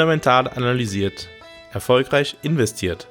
Fundamental analysiert. Erfolgreich investiert.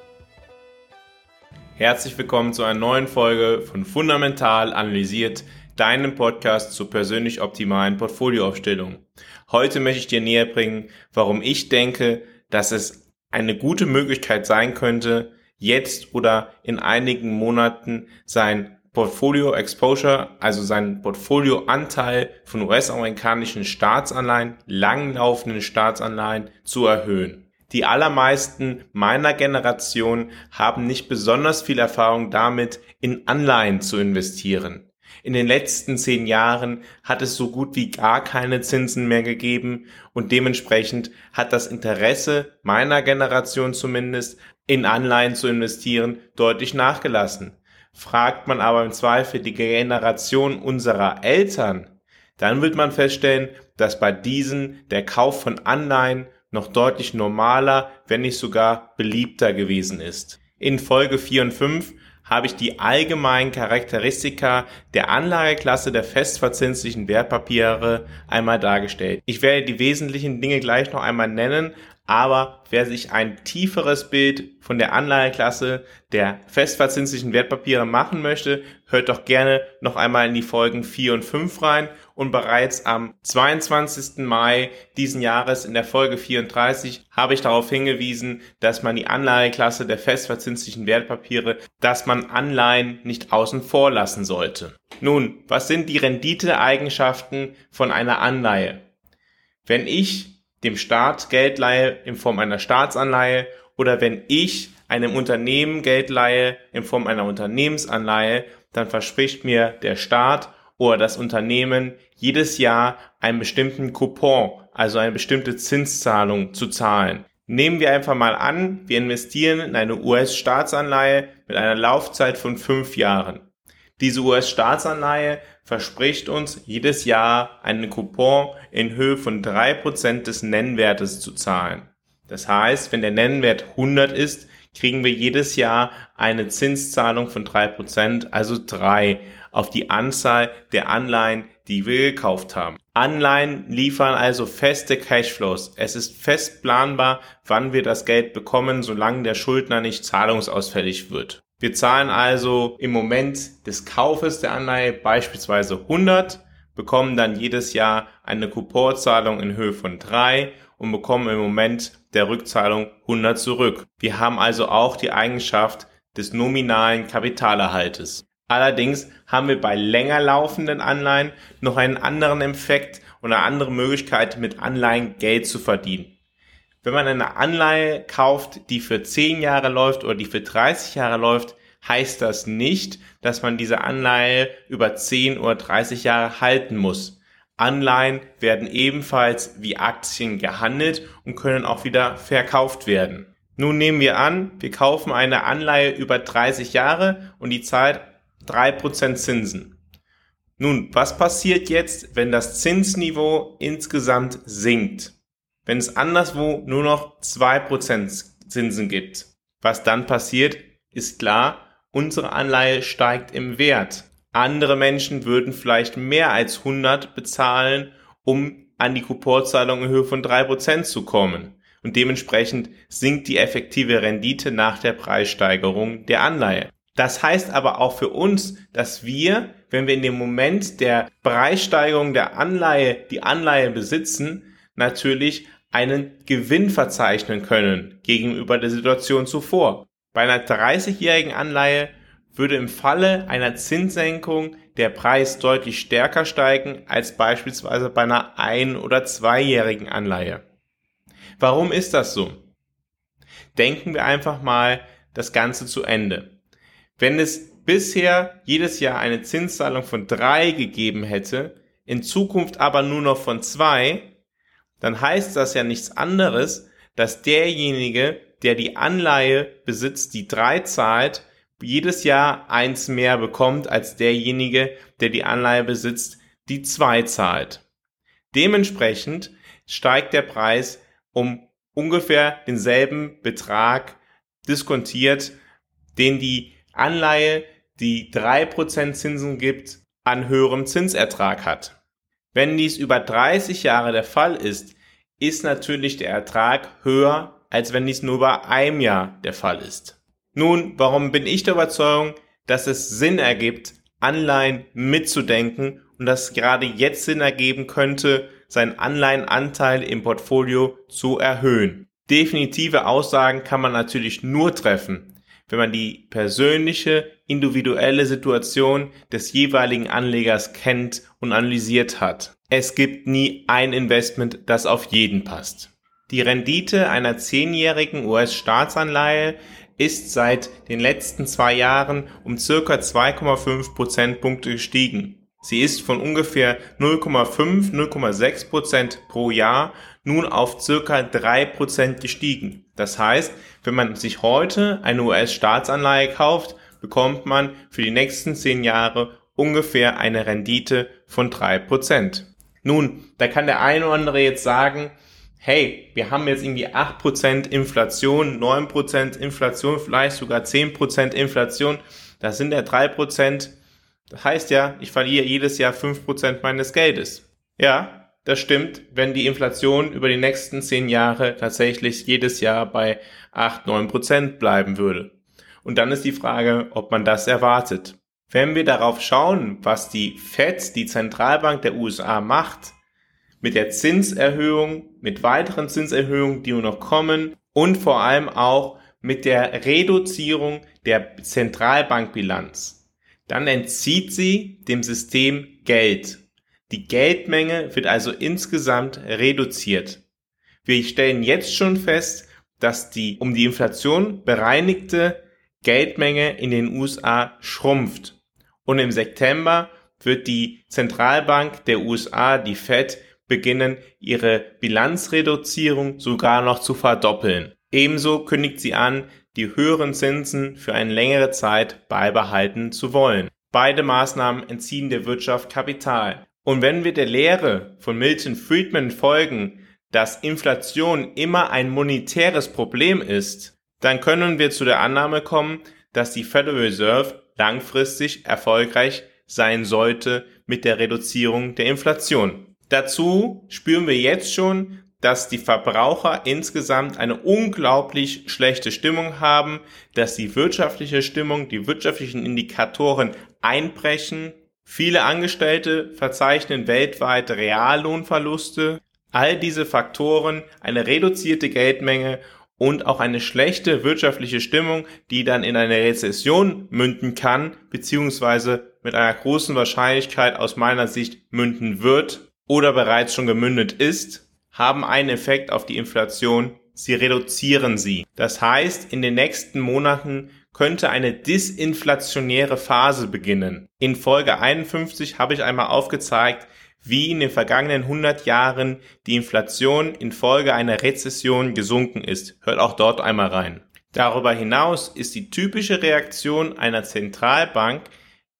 Herzlich willkommen zu einer neuen Folge von Fundamental analysiert, deinem Podcast zur persönlich optimalen Portfolioaufstellung. Heute möchte ich dir näher bringen, warum ich denke, dass es eine gute Möglichkeit sein könnte, jetzt oder in einigen Monaten sein Portfolio Exposure, also sein Portfolioanteil von US-amerikanischen Staatsanleihen, langlaufenden Staatsanleihen zu erhöhen. Die allermeisten meiner Generation haben nicht besonders viel Erfahrung damit, in Anleihen zu investieren. In den letzten zehn Jahren hat es so gut wie gar keine Zinsen mehr gegeben und dementsprechend hat das Interesse meiner Generation zumindest in Anleihen zu investieren deutlich nachgelassen. Fragt man aber im Zweifel die Generation unserer Eltern, dann wird man feststellen, dass bei diesen der Kauf von Anleihen noch deutlich normaler, wenn nicht sogar beliebter gewesen ist. In Folge 4 und 5 habe ich die allgemeinen Charakteristika der Anlageklasse der festverzinslichen Wertpapiere einmal dargestellt. Ich werde die wesentlichen Dinge gleich noch einmal nennen, aber wer sich ein tieferes Bild von der Anlageklasse der festverzinslichen Wertpapiere machen möchte, hört doch gerne noch einmal in die Folgen 4 und 5 rein und bereits am 22. Mai diesen Jahres in der Folge 34 habe ich darauf hingewiesen, dass man die Anlageklasse der festverzinslichen Wertpapiere, dass man Anleihen nicht außen vor lassen sollte. Nun, was sind die Renditeeigenschaften von einer Anleihe? Wenn ich dem Staat Geld leihe in Form einer Staatsanleihe oder wenn ich einem Unternehmen Geld leihe in Form einer Unternehmensanleihe, dann verspricht mir der Staat oder das Unternehmen jedes Jahr einen bestimmten Coupon, also eine bestimmte Zinszahlung zu zahlen. Nehmen wir einfach mal an, wir investieren in eine US-Staatsanleihe mit einer Laufzeit von fünf Jahren. Diese US-Staatsanleihe verspricht uns jedes Jahr einen Coupon in Höhe von drei Prozent des Nennwertes zu zahlen. Das heißt, wenn der Nennwert 100 ist, kriegen wir jedes Jahr eine Zinszahlung von drei Prozent, also drei, auf die Anzahl der Anleihen, die wir gekauft haben. Anleihen liefern also feste Cashflows. Es ist fest planbar, wann wir das Geld bekommen, solange der Schuldner nicht zahlungsausfällig wird. Wir zahlen also im Moment des Kaufes der Anleihe beispielsweise 100, bekommen dann jedes Jahr eine Couponzahlung in Höhe von 3 und bekommen im Moment der Rückzahlung 100 zurück. Wir haben also auch die Eigenschaft des nominalen Kapitalerhaltes. Allerdings haben wir bei länger laufenden Anleihen noch einen anderen Effekt und eine andere Möglichkeit, mit Anleihen Geld zu verdienen. Wenn man eine Anleihe kauft, die für 10 Jahre läuft oder die für 30 Jahre läuft, heißt das nicht, dass man diese Anleihe über 10 oder 30 Jahre halten muss. Anleihen werden ebenfalls wie Aktien gehandelt und können auch wieder verkauft werden. Nun nehmen wir an, wir kaufen eine Anleihe über 30 Jahre und die zahlt 3% Zinsen. Nun, was passiert jetzt, wenn das Zinsniveau insgesamt sinkt? Wenn es anderswo nur noch zwei Prozent Zinsen gibt. Was dann passiert, ist klar, unsere Anleihe steigt im Wert. Andere Menschen würden vielleicht mehr als 100 bezahlen, um an die Couponzahlung in Höhe von drei Prozent zu kommen. Und dementsprechend sinkt die effektive Rendite nach der Preissteigerung der Anleihe. Das heißt aber auch für uns, dass wir, wenn wir in dem Moment der Preissteigerung der Anleihe die Anleihe besitzen, natürlich einen Gewinn verzeichnen können gegenüber der Situation zuvor. Bei einer 30-jährigen Anleihe würde im Falle einer Zinssenkung der Preis deutlich stärker steigen als beispielsweise bei einer ein- oder zweijährigen Anleihe. Warum ist das so? Denken wir einfach mal das Ganze zu Ende. Wenn es bisher jedes Jahr eine Zinszahlung von drei gegeben hätte, in Zukunft aber nur noch von zwei, dann heißt das ja nichts anderes, dass derjenige, der die Anleihe besitzt, die drei zahlt, jedes Jahr eins mehr bekommt als derjenige, der die Anleihe besitzt, die zwei zahlt. Dementsprechend steigt der Preis um ungefähr denselben Betrag diskontiert, den die Anleihe, die drei Prozent Zinsen gibt, an höherem Zinsertrag hat. Wenn dies über 30 Jahre der Fall ist, ist natürlich der Ertrag höher, als wenn dies nur bei einem Jahr der Fall ist. Nun, warum bin ich der Überzeugung, dass es Sinn ergibt, Anleihen mitzudenken und dass gerade jetzt Sinn ergeben könnte, seinen Anleihenanteil im Portfolio zu erhöhen. Definitive Aussagen kann man natürlich nur treffen, wenn man die persönliche, individuelle Situation des jeweiligen Anlegers kennt und analysiert hat. Es gibt nie ein Investment, das auf jeden passt. Die Rendite einer zehnjährigen US-Staatsanleihe ist seit den letzten zwei Jahren um circa 2,5 Prozentpunkte gestiegen. Sie ist von ungefähr 0,5, 0,6 Prozent pro Jahr nun auf circa 3 Prozent gestiegen. Das heißt, wenn man sich heute eine US-Staatsanleihe kauft, bekommt man für die nächsten 10 Jahre ungefähr eine Rendite von 3 Prozent. Nun, da kann der eine oder andere jetzt sagen, hey, wir haben jetzt irgendwie 8% Inflation, 9% Inflation, vielleicht sogar 10% Inflation, das sind ja 3%, das heißt ja, ich verliere jedes Jahr 5% meines Geldes. Ja, das stimmt, wenn die Inflation über die nächsten 10 Jahre tatsächlich jedes Jahr bei 8, 9% bleiben würde. Und dann ist die Frage, ob man das erwartet. Wenn wir darauf schauen, was die Fed, die Zentralbank der USA macht, mit der Zinserhöhung, mit weiteren Zinserhöhungen, die nur noch kommen und vor allem auch mit der Reduzierung der Zentralbankbilanz. Dann entzieht sie dem System Geld. Die Geldmenge wird also insgesamt reduziert. Wir stellen jetzt schon fest, dass die um die Inflation bereinigte Geldmenge in den USA schrumpft. Und im September wird die Zentralbank der USA, die Fed, beginnen, ihre Bilanzreduzierung sogar noch zu verdoppeln. Ebenso kündigt sie an, die höheren Zinsen für eine längere Zeit beibehalten zu wollen. Beide Maßnahmen entziehen der Wirtschaft Kapital. Und wenn wir der Lehre von Milton Friedman folgen, dass Inflation immer ein monetäres Problem ist, dann können wir zu der Annahme kommen, dass die Federal Reserve langfristig erfolgreich sein sollte mit der Reduzierung der Inflation. Dazu spüren wir jetzt schon, dass die Verbraucher insgesamt eine unglaublich schlechte Stimmung haben, dass die wirtschaftliche Stimmung, die wirtschaftlichen Indikatoren einbrechen. Viele Angestellte verzeichnen weltweit Reallohnverluste. All diese Faktoren, eine reduzierte Geldmenge und auch eine schlechte wirtschaftliche Stimmung, die dann in eine Rezession münden kann, beziehungsweise mit einer großen Wahrscheinlichkeit aus meiner Sicht münden wird, oder bereits schon gemündet ist, haben einen Effekt auf die Inflation. Sie reduzieren sie. Das heißt, in den nächsten Monaten könnte eine disinflationäre Phase beginnen. In Folge 51 habe ich einmal aufgezeigt, wie in den vergangenen 100 Jahren die Inflation infolge einer Rezession gesunken ist. Hört auch dort einmal rein. Darüber hinaus ist die typische Reaktion einer Zentralbank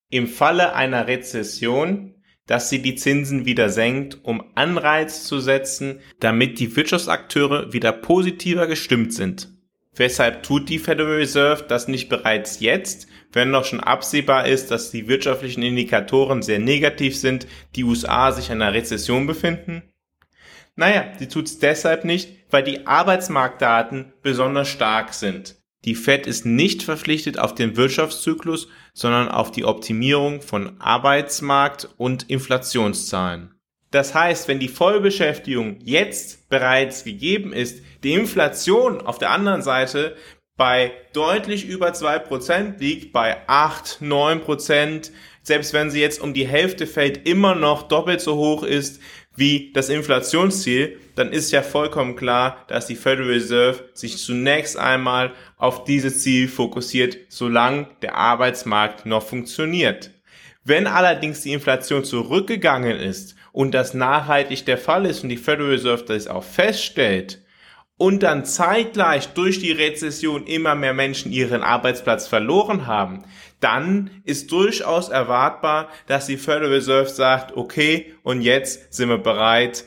im Falle einer Rezession dass sie die Zinsen wieder senkt, um Anreiz zu setzen, damit die Wirtschaftsakteure wieder positiver gestimmt sind. Weshalb tut die Federal Reserve das nicht bereits jetzt, wenn noch schon absehbar ist, dass die wirtschaftlichen Indikatoren sehr negativ sind, die USA sich in einer Rezession befinden? Naja, sie tut es deshalb nicht, weil die Arbeitsmarktdaten besonders stark sind. Die Fed ist nicht verpflichtet auf den Wirtschaftszyklus, sondern auf die Optimierung von Arbeitsmarkt- und Inflationszahlen. Das heißt, wenn die Vollbeschäftigung jetzt bereits gegeben ist, die Inflation auf der anderen Seite bei deutlich über zwei Prozent liegt, bei acht neun Prozent, selbst wenn sie jetzt um die Hälfte fällt, immer noch doppelt so hoch ist wie das Inflationsziel, dann ist ja vollkommen klar, dass die Federal Reserve sich zunächst einmal auf dieses Ziel fokussiert, solange der Arbeitsmarkt noch funktioniert. Wenn allerdings die Inflation zurückgegangen ist und das nachhaltig der Fall ist und die Federal Reserve das auch feststellt und dann zeitgleich durch die Rezession immer mehr Menschen ihren Arbeitsplatz verloren haben, dann ist durchaus erwartbar, dass die Federal Reserve sagt, okay, und jetzt sind wir bereit,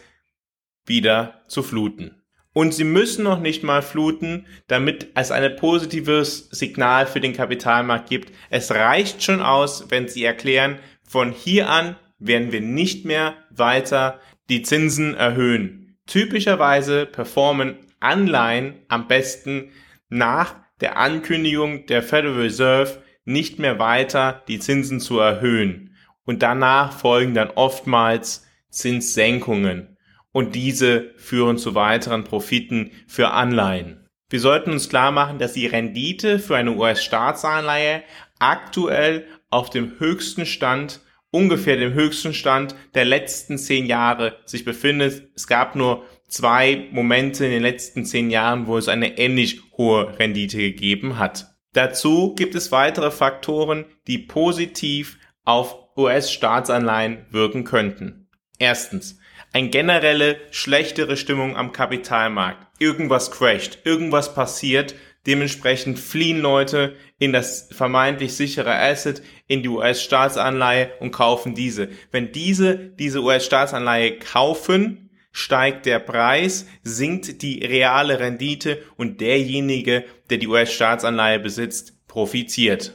wieder zu fluten. Und sie müssen noch nicht mal fluten, damit es ein positives Signal für den Kapitalmarkt gibt. Es reicht schon aus, wenn sie erklären, von hier an werden wir nicht mehr weiter die Zinsen erhöhen. Typischerweise performen Anleihen am besten nach der Ankündigung der Federal Reserve nicht mehr weiter die Zinsen zu erhöhen. Und danach folgen dann oftmals Zinssenkungen. Und diese führen zu weiteren Profiten für Anleihen. Wir sollten uns klar machen, dass die Rendite für eine US-Staatsanleihe aktuell auf dem höchsten Stand ungefähr dem höchsten Stand der letzten zehn Jahre sich befindet. Es gab nur zwei Momente in den letzten zehn Jahren, wo es eine ähnlich hohe Rendite gegeben hat. Dazu gibt es weitere Faktoren, die positiv auf US-Staatsanleihen wirken könnten. Erstens, eine generelle schlechtere Stimmung am Kapitalmarkt. Irgendwas crasht, irgendwas passiert, Dementsprechend fliehen Leute in das vermeintlich sichere Asset, in die US-Staatsanleihe und kaufen diese. Wenn diese diese US-Staatsanleihe kaufen, steigt der Preis, sinkt die reale Rendite und derjenige, der die US-Staatsanleihe besitzt, profitiert.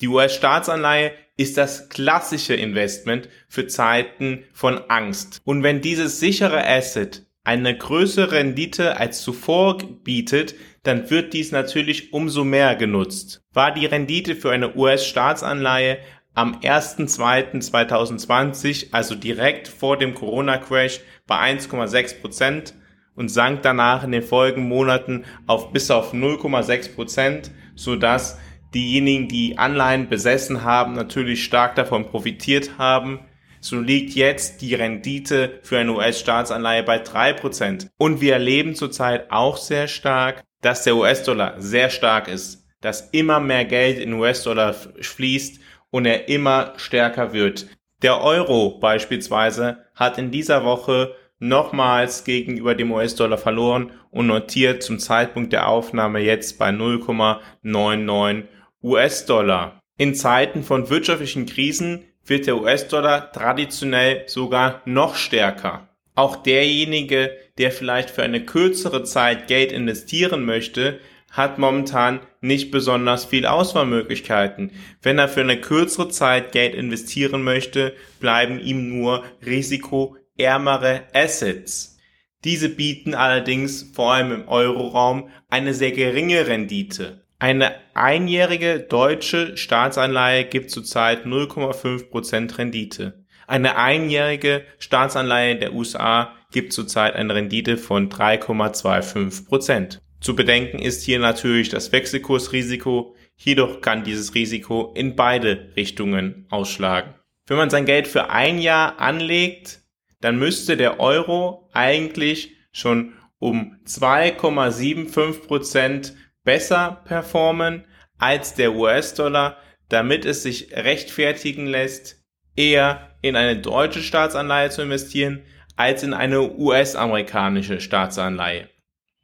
Die US-Staatsanleihe ist das klassische Investment für Zeiten von Angst. Und wenn dieses sichere Asset eine größere Rendite als zuvor bietet, dann wird dies natürlich umso mehr genutzt. War die Rendite für eine US-Staatsanleihe am 1.2.2020, also direkt vor dem Corona-Crash, bei 1,6 Prozent und sank danach in den folgenden Monaten auf bis auf 0,6 Prozent, sodass diejenigen, die Anleihen besessen haben, natürlich stark davon profitiert haben so liegt jetzt die Rendite für eine US-Staatsanleihe bei drei Prozent. Und wir erleben zurzeit auch sehr stark, dass der US-Dollar sehr stark ist, dass immer mehr Geld in US-Dollar fließt und er immer stärker wird. Der Euro beispielsweise hat in dieser Woche nochmals gegenüber dem US-Dollar verloren und notiert zum Zeitpunkt der Aufnahme jetzt bei 0,99 US-Dollar. In Zeiten von wirtschaftlichen Krisen wird der US-Dollar traditionell sogar noch stärker. Auch derjenige, der vielleicht für eine kürzere Zeit Geld investieren möchte, hat momentan nicht besonders viel Auswahlmöglichkeiten. Wenn er für eine kürzere Zeit Geld investieren möchte, bleiben ihm nur risikoärmere Assets. Diese bieten allerdings vor allem im Euroraum eine sehr geringe Rendite. Eine einjährige deutsche Staatsanleihe gibt zurzeit 0,5% Rendite. Eine einjährige Staatsanleihe der USA gibt zurzeit eine Rendite von 3,25%. Zu bedenken ist hier natürlich das Wechselkursrisiko, jedoch kann dieses Risiko in beide Richtungen ausschlagen. Wenn man sein Geld für ein Jahr anlegt, dann müsste der Euro eigentlich schon um 2,75 besser performen als der US-Dollar, damit es sich rechtfertigen lässt, eher in eine deutsche Staatsanleihe zu investieren, als in eine US-amerikanische Staatsanleihe.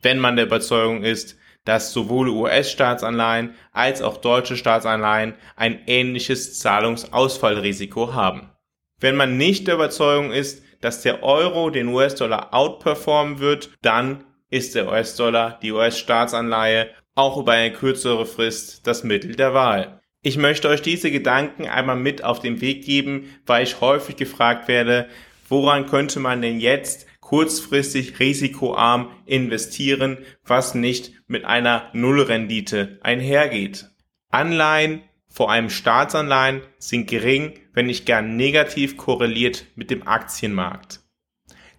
Wenn man der Überzeugung ist, dass sowohl US-Staatsanleihen als auch deutsche Staatsanleihen ein ähnliches Zahlungsausfallrisiko haben. Wenn man nicht der Überzeugung ist, dass der Euro den US-Dollar outperformen wird, dann ist der US-Dollar, die US-Staatsanleihe auch über eine kürzere Frist das Mittel der Wahl. Ich möchte euch diese Gedanken einmal mit auf den Weg geben, weil ich häufig gefragt werde, woran könnte man denn jetzt kurzfristig risikoarm investieren, was nicht mit einer Nullrendite einhergeht. Anleihen, vor allem Staatsanleihen, sind gering, wenn nicht gar negativ korreliert mit dem Aktienmarkt.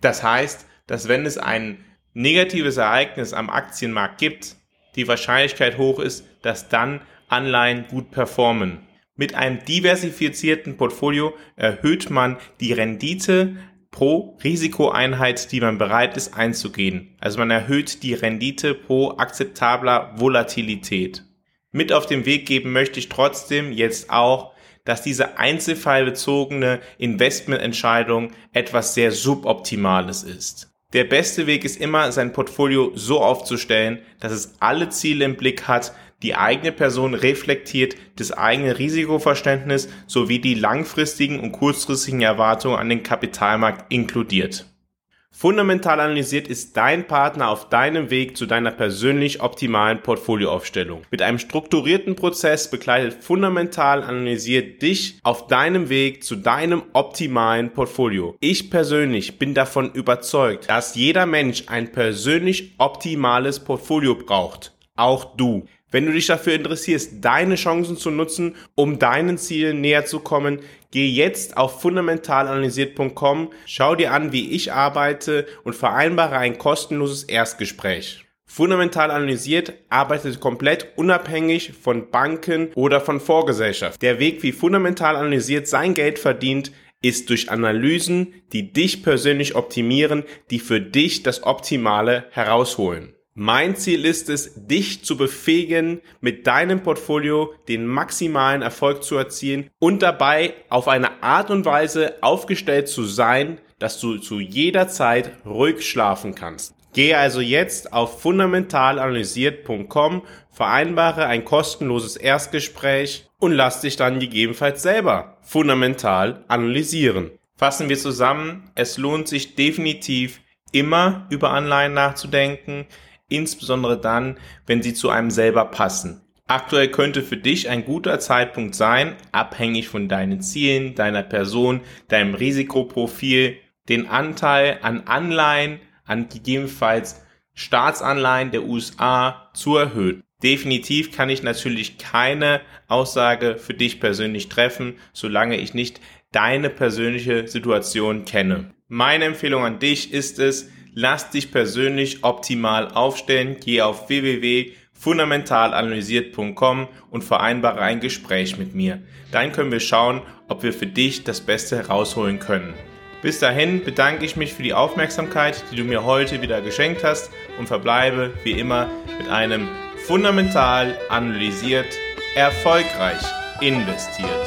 Das heißt, dass wenn es ein negatives Ereignis am Aktienmarkt gibt, die Wahrscheinlichkeit hoch ist, dass dann Anleihen gut performen. Mit einem diversifizierten Portfolio erhöht man die Rendite pro Risikoeinheit, die man bereit ist einzugehen. Also man erhöht die Rendite pro akzeptabler Volatilität. Mit auf den Weg geben möchte ich trotzdem jetzt auch, dass diese einzelfallbezogene Investmententscheidung etwas sehr suboptimales ist. Der beste Weg ist immer, sein Portfolio so aufzustellen, dass es alle Ziele im Blick hat, die eigene Person reflektiert, das eigene Risikoverständnis sowie die langfristigen und kurzfristigen Erwartungen an den Kapitalmarkt inkludiert. Fundamental analysiert ist dein Partner auf deinem Weg zu deiner persönlich optimalen Portfolioaufstellung. Mit einem strukturierten Prozess begleitet Fundamental analysiert dich auf deinem Weg zu deinem optimalen Portfolio. Ich persönlich bin davon überzeugt, dass jeder Mensch ein persönlich optimales Portfolio braucht. Auch du. Wenn du dich dafür interessierst, deine Chancen zu nutzen, um deinen Zielen näher zu kommen, geh jetzt auf fundamentalanalysiert.com, schau dir an, wie ich arbeite und vereinbare ein kostenloses Erstgespräch. Fundamental analysiert arbeitet komplett unabhängig von Banken oder von Vorgesellschaft. Der Weg, wie fundamental analysiert sein Geld verdient, ist durch Analysen, die dich persönlich optimieren, die für dich das Optimale herausholen. Mein Ziel ist es, dich zu befähigen, mit deinem Portfolio den maximalen Erfolg zu erzielen und dabei auf eine Art und Weise aufgestellt zu sein, dass du zu jeder Zeit ruhig schlafen kannst. Gehe also jetzt auf fundamentalanalysiert.com, vereinbare ein kostenloses Erstgespräch und lass dich dann gegebenenfalls selber fundamental analysieren. Fassen wir zusammen, es lohnt sich definitiv immer über Anleihen nachzudenken insbesondere dann, wenn sie zu einem selber passen. Aktuell könnte für dich ein guter Zeitpunkt sein, abhängig von deinen Zielen, deiner Person, deinem Risikoprofil, den Anteil an Anleihen, an gegebenenfalls Staatsanleihen der USA zu erhöhen. Definitiv kann ich natürlich keine Aussage für dich persönlich treffen, solange ich nicht deine persönliche Situation kenne. Meine Empfehlung an dich ist es, lass dich persönlich optimal aufstellen. Geh auf www.fundamentalanalysiert.com und vereinbare ein Gespräch mit mir. Dann können wir schauen, ob wir für dich das Beste herausholen können. Bis dahin bedanke ich mich für die Aufmerksamkeit, die du mir heute wieder geschenkt hast und verbleibe wie immer mit einem fundamental analysiert, erfolgreich investiert.